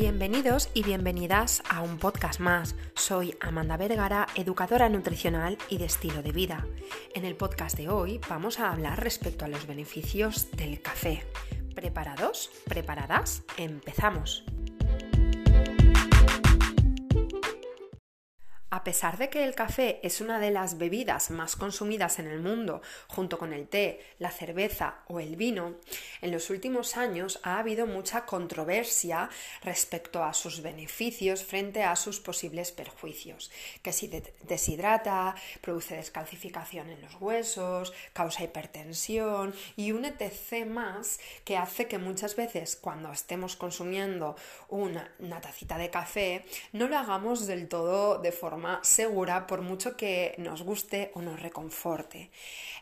Bienvenidos y bienvenidas a un podcast más. Soy Amanda Vergara, educadora nutricional y de estilo de vida. En el podcast de hoy vamos a hablar respecto a los beneficios del café. ¿Preparados? ¿Preparadas? Empezamos. A pesar de que el café es una de las bebidas más consumidas en el mundo, junto con el té, la cerveza o el vino, en los últimos años ha habido mucha controversia respecto a sus beneficios frente a sus posibles perjuicios, que si deshidrata, produce descalcificación en los huesos, causa hipertensión y un etc más que hace que muchas veces cuando estemos consumiendo una, una tacita de café no lo hagamos del todo de forma segura por mucho que nos guste o nos reconforte.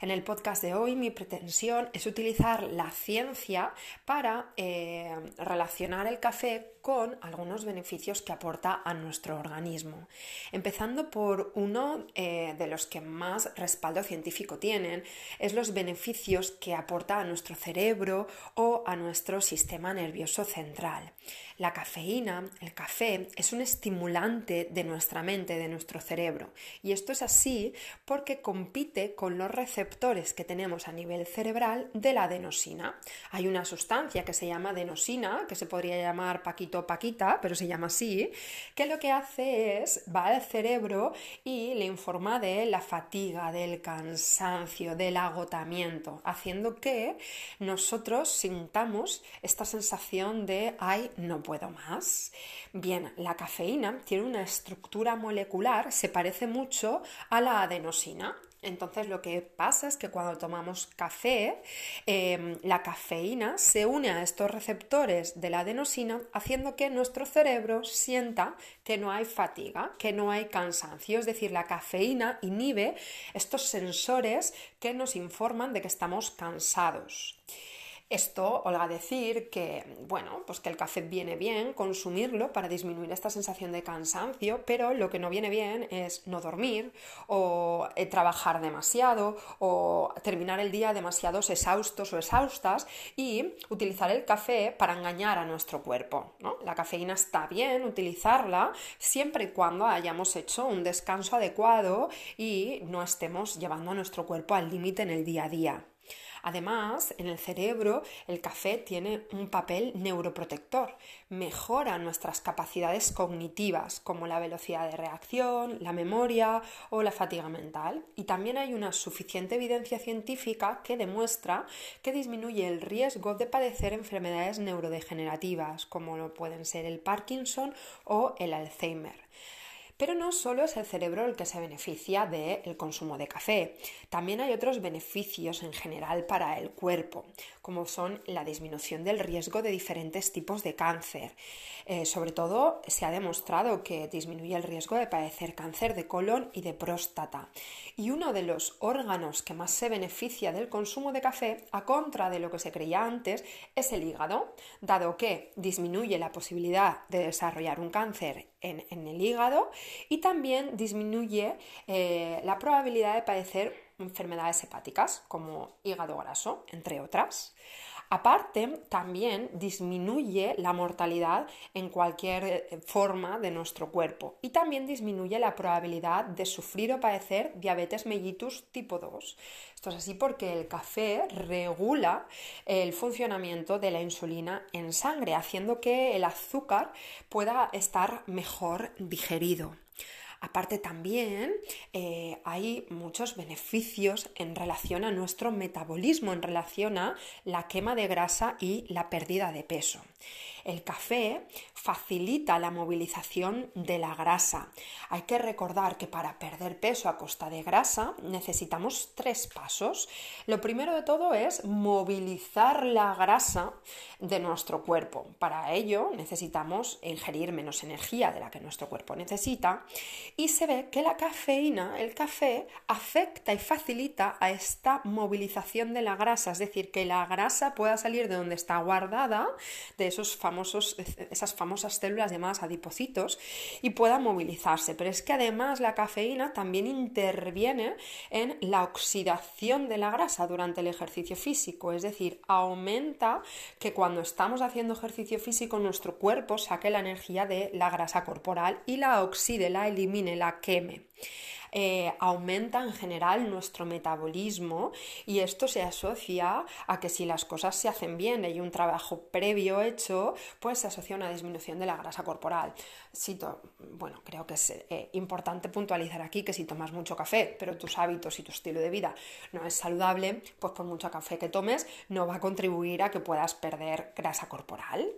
En el podcast de hoy mi pretensión es utilizar la ciencia para eh, relacionar el café con algunos beneficios que aporta a nuestro organismo. Empezando por uno eh, de los que más respaldo científico tienen, es los beneficios que aporta a nuestro cerebro o a nuestro sistema nervioso central. La cafeína, el café, es un estimulante de nuestra mente, de nuestro cerebro. Y esto es así porque compite con los receptores que tenemos a nivel cerebral de la adenosina. Hay una sustancia que se llama adenosina, que se podría llamar paquito paquita, pero se llama así, que lo que hace es va al cerebro y le informa de la fatiga, del cansancio, del agotamiento, haciendo que nosotros sintamos esta sensación de ay, no puedo más. Bien, la cafeína tiene una estructura molecular, se parece mucho a la adenosina. Entonces lo que pasa es que cuando tomamos café, em, la cafeína se une a estos receptores de la adenosina, haciendo que nuestro cerebro sienta que no hay fatiga, que no hay cansancio. Es decir, la cafeína inhibe estos sensores que nos informan de que estamos cansados. Esto a decir que, bueno, pues que el café viene bien consumirlo para disminuir esta sensación de cansancio, pero lo que no viene bien es no dormir o eh, trabajar demasiado o terminar el día demasiados exhaustos o exhaustas y utilizar el café para engañar a nuestro cuerpo. La cafeína está bien utilizarla siempre y cuando hayamos hecho un descanso adecuado y no estemos llevando a nuestro cuerpo al límite en el día a día. Además, en el cerebro el café tiene un papel neuroprotector, mejora nuestras capacidades cognitivas como la velocidad de reacción, la memoria o la fatiga mental. Y también hay una suficiente evidencia científica que demuestra que disminuye el riesgo de padecer enfermedades neurodegenerativas como lo pueden ser el Parkinson o el Alzheimer. Pero no solo es el cerebro el que se beneficia del consumo de café, también hay otros beneficios en general para el cuerpo, como son la disminución del riesgo de diferentes tipos de cáncer. Eh, sobre todo se ha demostrado que disminuye el riesgo de padecer cáncer de colon y de próstata. Y uno de los órganos que más se beneficia del consumo de café, a contra de lo que se creía antes, es el hígado, dado que disminuye la posibilidad de desarrollar un cáncer en, el hígado y también disminuye eh, la probabilidad de padecer enfermedades hepáticas como hígado graso, entre otras. Aparte, también disminuye la mortalidad en cualquier eh, forma de nuestro cuerpo y también disminuye la probabilidad de sufrir o padecer diabetes mellitus tipo 2. Esto es así porque el café regula el funcionamiento de la insulina en sangre, haciendo que el azúcar pueda estar mejor digerido. Aparte también eh, hay muchos beneficios en relación a nuestro metabolismo, en relación a la quema de grasa y la pérdida de peso. El café facilita la movilización de la grasa. Hay que recordar que para perder peso a costa de grasa necesitamos tres pasos. Lo primero de todo es movilizar la grasa de nuestro cuerpo. Para ello necesitamos ingerir menos energía de la que nuestro cuerpo necesita Y se ve que la cafeína, el café, afecta y facilita a esta movilización de la grasa, es decir, que la grasa pueda salir de donde está guardada, esos famosos, esas famosas células llamadas adipocitos, y pueda movilizarse. Pero es que además la cafeína también interviene en la oxidación de la grasa durante el ejercicio físico, es decir, aumenta que cuando estamos haciendo ejercicio físico nuestro cuerpo saque la energía de la grasa corporal y la oxide, la elimine, la queme. Eh, aumenta en general nuestro metabolismo y esto se asocia a que si las cosas se hacen bien y un trabajo previo hecho, pues se asocia a una disminución de la grasa corporal. bueno, creo que es eh, importante puntualizar aquí que si tomas mucho café, pero tus hábitos y tu estilo de vida no es saludable, pues por mucho café que tomes no va a contribuir a que puedas perder grasa corporal.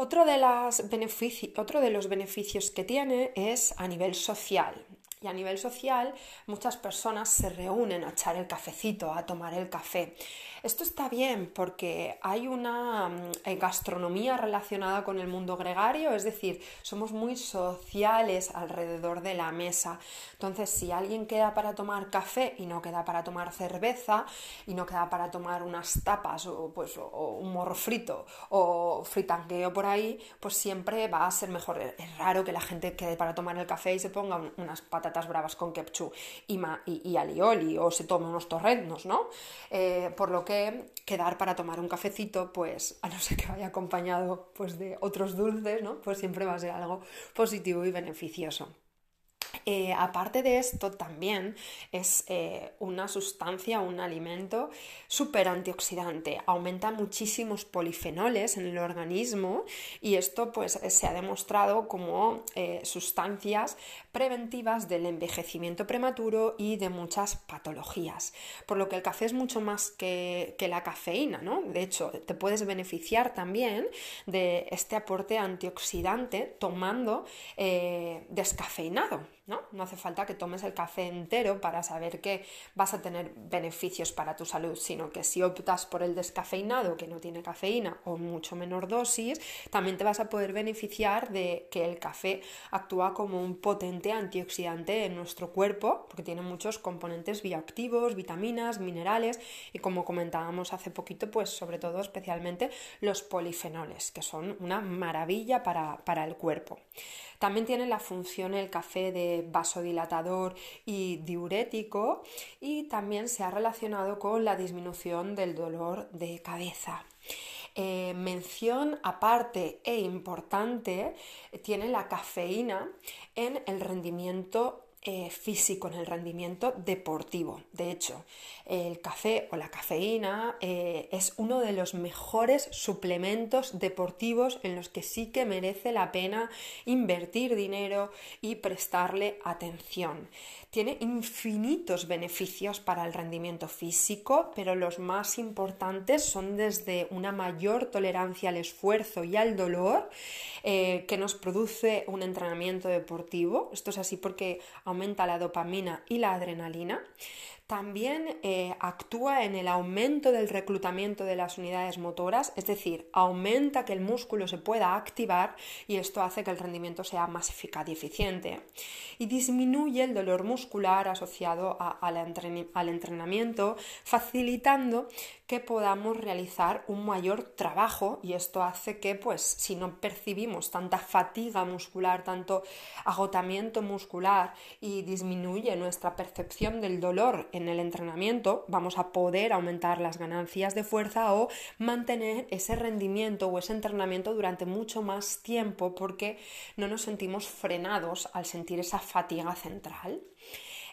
Otro de, los beneficios que tiene es a nivel social. Y a nivel social, muchas personas se reúnen a echar el cafecito, a tomar el café. Esto está bien porque hay una mm, eh, gastronomía relacionada con el mundo gregario, es decir, somos muy sociales alrededor de la mesa. Entonces, si alguien queda para tomar café y no queda para tomar cerveza y no queda para tomar unas tapas o, pues, un morro frito o fritangueo por ahí, pues siempre va a ser mejor. Es raro que la gente quede para tomar el café y se ponga unas bravas con ketchup y, y, alioli o se tome unos torreznos, ¿no? Eh, por lo que quedar para tomar un cafecito, pues a no ser que vaya acompañado pues, de otros dulces, ¿no? Pues siempre va a ser algo positivo y beneficioso. Eh, aparte de esto, también es eh, una sustancia, un alimento súper antioxidante. Aumenta muchísimos polifenoles en el organismo y esto pues, se ha demostrado como eh, sustancias preventivas del envejecimiento prematuro y de muchas patologías. Por lo que el café es mucho más que, que la cafeína, ¿no? De hecho, te puedes beneficiar también de este aporte antioxidante tomando descafeinado. ¿No? No hace falta que tomes el café entero para saber que vas a tener beneficios para tu salud, sino que si optas por el descafeinado que no tiene cafeína o mucho menor dosis, también te vas a poder beneficiar de que el café actúa como un potente antioxidante en nuestro cuerpo, porque tiene muchos componentes bioactivos, vitaminas, minerales y como comentábamos hace poquito, pues sobre todo especialmente los polifenoles, que son una maravilla para, para el cuerpo. También tiene la función el café de vasodilatador y diurético y también se ha relacionado con la disminución del dolor de cabeza. Eh, mención aparte e importante tiene la cafeína en el rendimiento eh, físico, en el rendimiento deportivo. De hecho, el café o la cafeína eh, es uno de los mejores suplementos deportivos en los que sí que merece la pena invertir dinero y prestarle atención. Tiene infinitos beneficios para el rendimiento físico, pero los más importantes son desde una mayor tolerancia al esfuerzo y al dolor eh, que nos produce un entrenamiento deportivo. Esto es así porque aumenta la dopamina y la adrenalina. También eh, actúa en el aumento del reclutamiento de las unidades motoras, es decir, aumenta que el músculo se pueda activar y esto hace que el rendimiento sea más eficaz y eficiente. Y disminuye el dolor muscular asociado al entrenamiento, facilitando que podamos realizar un mayor trabajo y esto hace que, pues, si no percibimos tanta fatiga muscular, tanto agotamiento muscular y disminuye nuestra percepción del dolor en el entrenamiento vamos a poder aumentar las ganancias de fuerza o mantener ese rendimiento o ese entrenamiento durante mucho más tiempo porque no nos sentimos frenados al sentir esa fatiga central.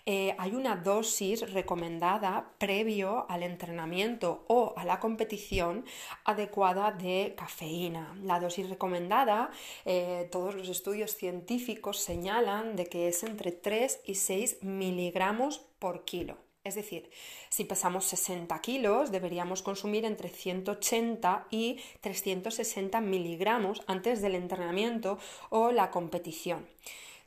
Eh, hay una dosis recomendada previo al entrenamiento o a la competición adecuada de cafeína. La dosis recomendada, eh, todos los estudios científicos señalan de que es entre 3 y 6 miligramos por kilo. Es decir, si pesamos 60 kilos, deberíamos consumir entre 180 y 360 miligramos antes del entrenamiento o la competición.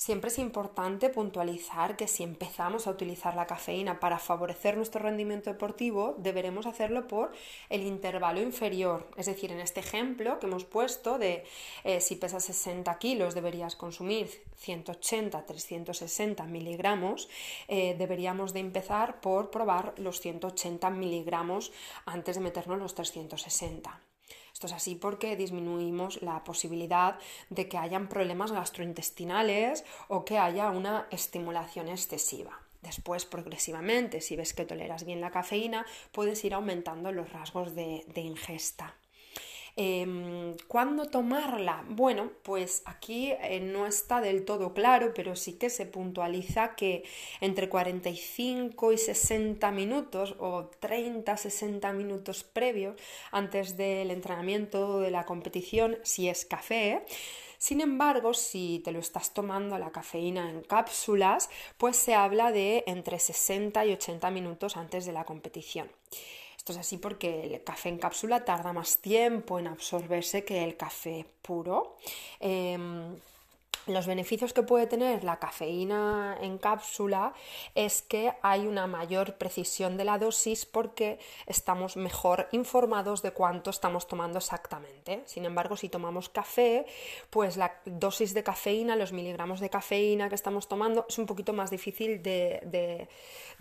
Siempre es importante puntualizar que si empezamos a utilizar la cafeína para favorecer nuestro rendimiento deportivo, deberemos hacerlo por el intervalo inferior. Es decir, en este ejemplo que hemos puesto de eh, si pesas 60 kilos deberías consumir 180-360 miligramos, eh, deberíamos de empezar por probar los 180 miligramos antes de meternos los 360. Esto es así porque disminuimos la posibilidad de que hayan problemas gastrointestinales o que haya una estimulación excesiva. Después, progresivamente, si ves que toleras bien la cafeína, puedes ir aumentando los rasgos de ingesta. Em, ¿Cuándo tomarla? Bueno, pues aquí eh, no está del todo claro, pero sí que se puntualiza que entre 45 y 60 minutos o 30-60 minutos previos antes del entrenamiento de la competición, si es café, sin embargo, si te lo estás tomando la cafeína en cápsulas, pues se habla de entre 60 y 80 minutos antes de la competición. Esto es así porque el café en cápsula tarda más tiempo en absorberse que el café puro. Em, los beneficios que puede tener la cafeína en cápsula es que hay una mayor precisión de la dosis porque estamos mejor informados de cuánto estamos tomando exactamente. Sin embargo, si tomamos café, pues la dosis de cafeína, los miligramos de cafeína que estamos tomando es un poquito más difícil de,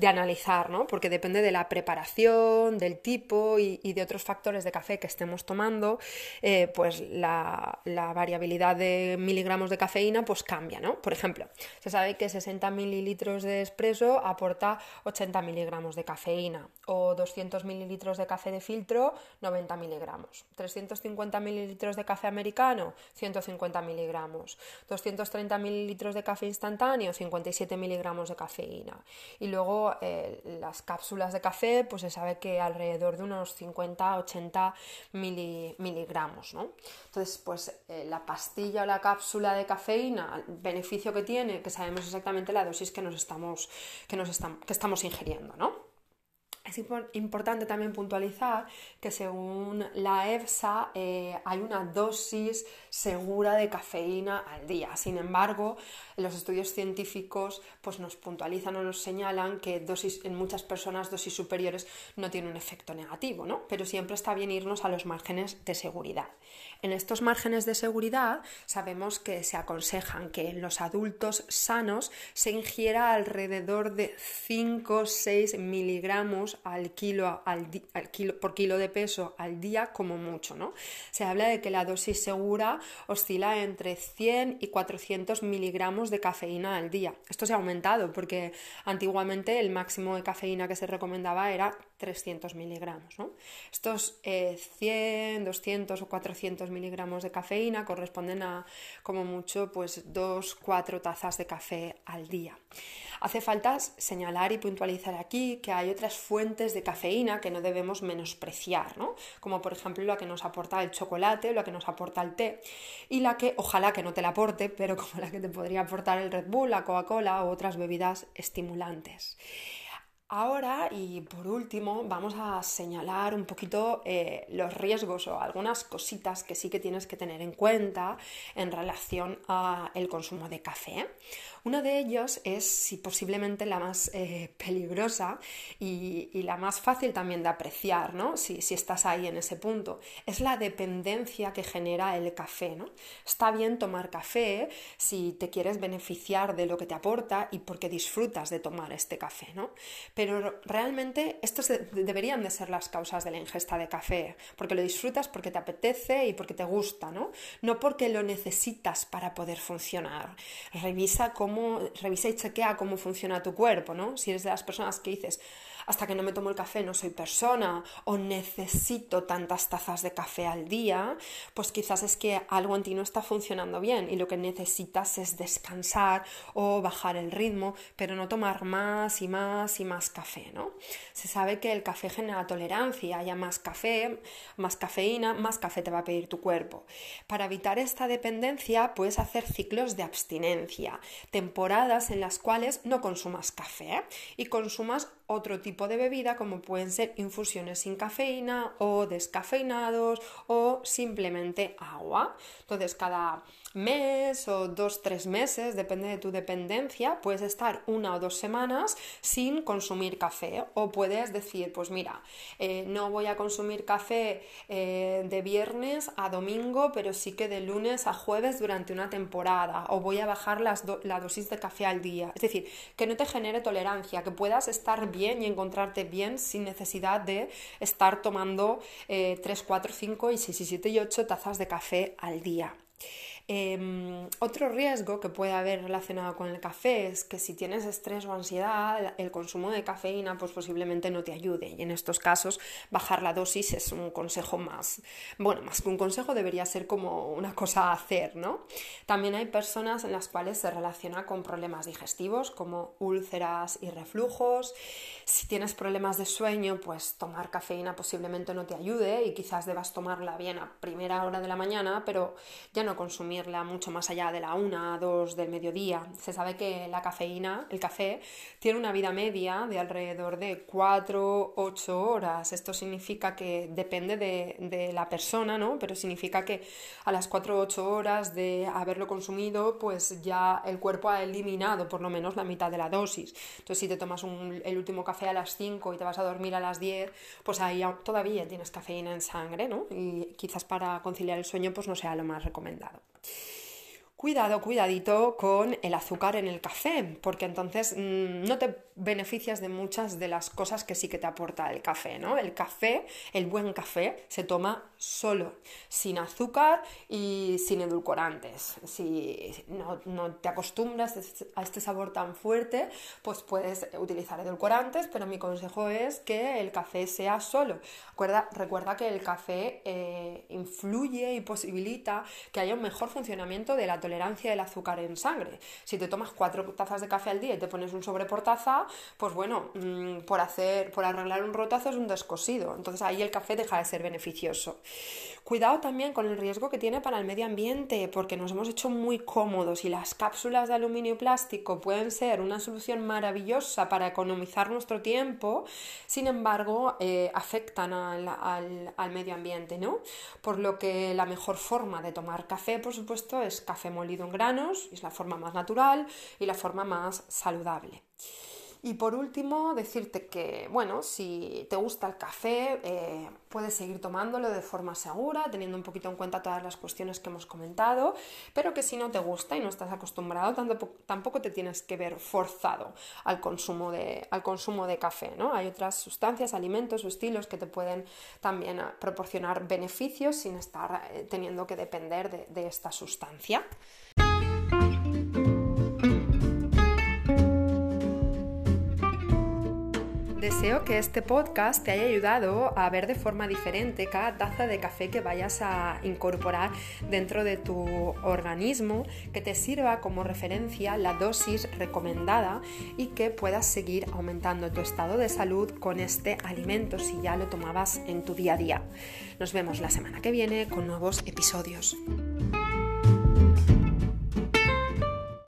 analizar, ¿no? porque depende de la preparación, del tipo y, de otros factores de café que estemos tomando, eh, pues la variabilidad de miligramos de cafeína pues cambia, ¿no? Por ejemplo, se sabe que 60 mililitros de espresso aporta 80 miligramos de cafeína o 200 mililitros de café de filtro, 90 miligramos. 350 mililitros de café americano, 150 miligramos. 230 mililitros de café instantáneo, 57 miligramos de cafeína. Y luego eh, las cápsulas de café, pues se sabe que alrededor de unos 50-80 miligramos, ¿no? Entonces, pues eh, la pastilla o la cápsula de cafeína el beneficio que tiene, que sabemos exactamente la dosis que nos estamos, que nos que estamos ingiriendo, ¿no? Es importante también puntualizar que según la EFSA eh, hay una dosis segura de cafeína al día. Sin embargo, los estudios científicos pues, nos puntualizan o nos señalan que dosis, en muchas personas dosis superiores no tiene un efecto negativo, ¿no? pero siempre está bien irnos a los márgenes de seguridad. En estos márgenes de seguridad sabemos que se aconsejan que en los adultos sanos se ingiera alrededor de 5 o 6 miligramos al kilo, al, kilo, por kilo de peso al día como mucho. ¿no? Se habla de que la dosis segura oscila entre 100 y 400 miligramos de cafeína al día. Esto se ha aumentado porque antiguamente el máximo de cafeína que se recomendaba era 300 miligramos. ¿no? Estos 100, eh, 200 o 400 miligramos de cafeína corresponden a como mucho pues 2-4 tazas de café al día. Hace falta señalar y puntualizar aquí que hay otras fuentes de cafeína que no debemos menospreciar, ¿no? como por ejemplo la que nos aporta el chocolate la que nos aporta el té y la que ojalá que no te la aporte, pero como la que te podría aportar el Red Bull, la Coca-Cola u otras bebidas estimulantes. Ahora y por último vamos a señalar un poquito eh, los riesgos o algunas cositas que sí que tienes que tener en cuenta en relación al consumo de café. Uno de ellos es, si posiblemente la más eh, peligrosa y, la más fácil también de apreciar, ¿no? Si, estás ahí en ese punto, es la dependencia que genera el café, ¿no? Está bien tomar café si te quieres beneficiar de lo que te aporta y porque disfrutas de tomar este café, ¿no? Pero realmente estos deberían de ser las causas de la ingesta de café, porque lo disfrutas porque te apetece y porque te gusta, ¿no? No porque lo necesitas para poder funcionar. Revisa cómo revisa y chequea cómo funciona tu cuerpo, ¿no? Si eres de las personas que dices, hasta que no me tomo el café no soy persona o necesito tantas tazas de café al día, pues quizás es que algo en ti no está funcionando bien y lo que necesitas es descansar o bajar el ritmo, pero no tomar más y más y más café, ¿no? Se sabe que el café genera tolerancia, haya más café, más cafeína, más café te va a pedir tu cuerpo. Para evitar esta dependencia puedes hacer ciclos de abstinencia, temporadas en las cuales no consumas café y consumas otro tipo de bebida como pueden ser infusiones sin cafeína o descafeinados o simplemente agua. Entonces cada mes o dos, tres meses, depende de tu dependencia, puedes estar una o dos semanas sin consumir café o puedes decir, pues mira, eh, no voy a consumir café eh, de viernes a domingo, pero sí que de lunes a jueves durante una temporada o voy a bajar la dosis de café al día. Es decir, que no te genere tolerancia, que puedas estar bien y encontrarte bien sin necesidad de estar tomando eh, 3, 4, 5 y 6 y 7 y 8 tazas de café al día. Em, otro riesgo que puede haber relacionado con el café es que si tienes estrés o ansiedad, el consumo de cafeína pues posiblemente no te ayude y en estos casos bajar la dosis es un consejo más, bueno, más que un consejo debería ser como una cosa a hacer, ¿no? También hay personas en las cuales se relaciona con problemas digestivos como úlceras y reflujos. Si tienes problemas de sueño, pues tomar cafeína posiblemente no te ayude y quizás debas tomarla bien a primera hora de la mañana, pero ya no consumir mucho más allá de la 1 2 del mediodía. Se sabe que la cafeína, el café, tiene una vida media de alrededor de 4, 8 horas. Esto significa que depende de, la persona, ¿no? Pero significa que a las 4 o 8 horas de haberlo consumido, pues ya el cuerpo ha eliminado por lo menos la mitad de la dosis. Entonces, si te tomas el último café a las 5 y te vas a dormir a las 10, pues ahí todavía tienes cafeína en sangre, ¿no? Y quizás para conciliar el sueño, pues no sea lo más recomendado. Cuidado, cuidadito con el azúcar en el café, porque entonces mm, no te beneficias de muchas de las cosas que sí que te aporta el café, ¿no? El café, el buen café, se toma solo, sin azúcar y sin edulcorantes. Si no, te acostumbras a este sabor tan fuerte, pues puedes utilizar edulcorantes, pero mi consejo es que el café sea solo. Recuerda, recuerda que el café eh, influye y posibilita que haya un mejor funcionamiento de la tolerancia del azúcar en sangre. Si te tomas cuatro tazas de café al día y te pones un sobre por taza, pues bueno, mm, por hacer, por arreglar un rotazo es un descosido. Entonces ahí el café deja de ser beneficioso. Cuidado también con el riesgo que tiene para el medio ambiente, porque nos hemos hecho muy cómodos y las cápsulas de aluminio y plástico pueden ser una solución maravillosa para economizar nuestro tiempo, sin embargo, eh, afectan al, al medio ambiente, ¿no? Por lo que la mejor forma de tomar café, por supuesto, es café molido en granos, es la forma más natural y la forma más saludable. Y por último, decirte que, bueno, si te gusta el café, eh, puedes seguir tomándolo de forma segura, teniendo un poquito en cuenta todas las cuestiones que hemos comentado, pero que si no te gusta y no estás acostumbrado, tampoco te tienes que ver forzado al consumo de, al consumo de café, ¿no? Hay otras sustancias, alimentos o estilos que te pueden también ah, proporcionar beneficios sin estar eh, teniendo que depender de esta sustancia. Deseo que este podcast te haya ayudado a ver de forma diferente cada taza de café que vayas a incorporar dentro de tu organismo, que te sirva como referencia la dosis recomendada y que puedas seguir aumentando tu estado de salud con este alimento si ya lo tomabas en tu día a día. Nos vemos la semana que viene con nuevos episodios.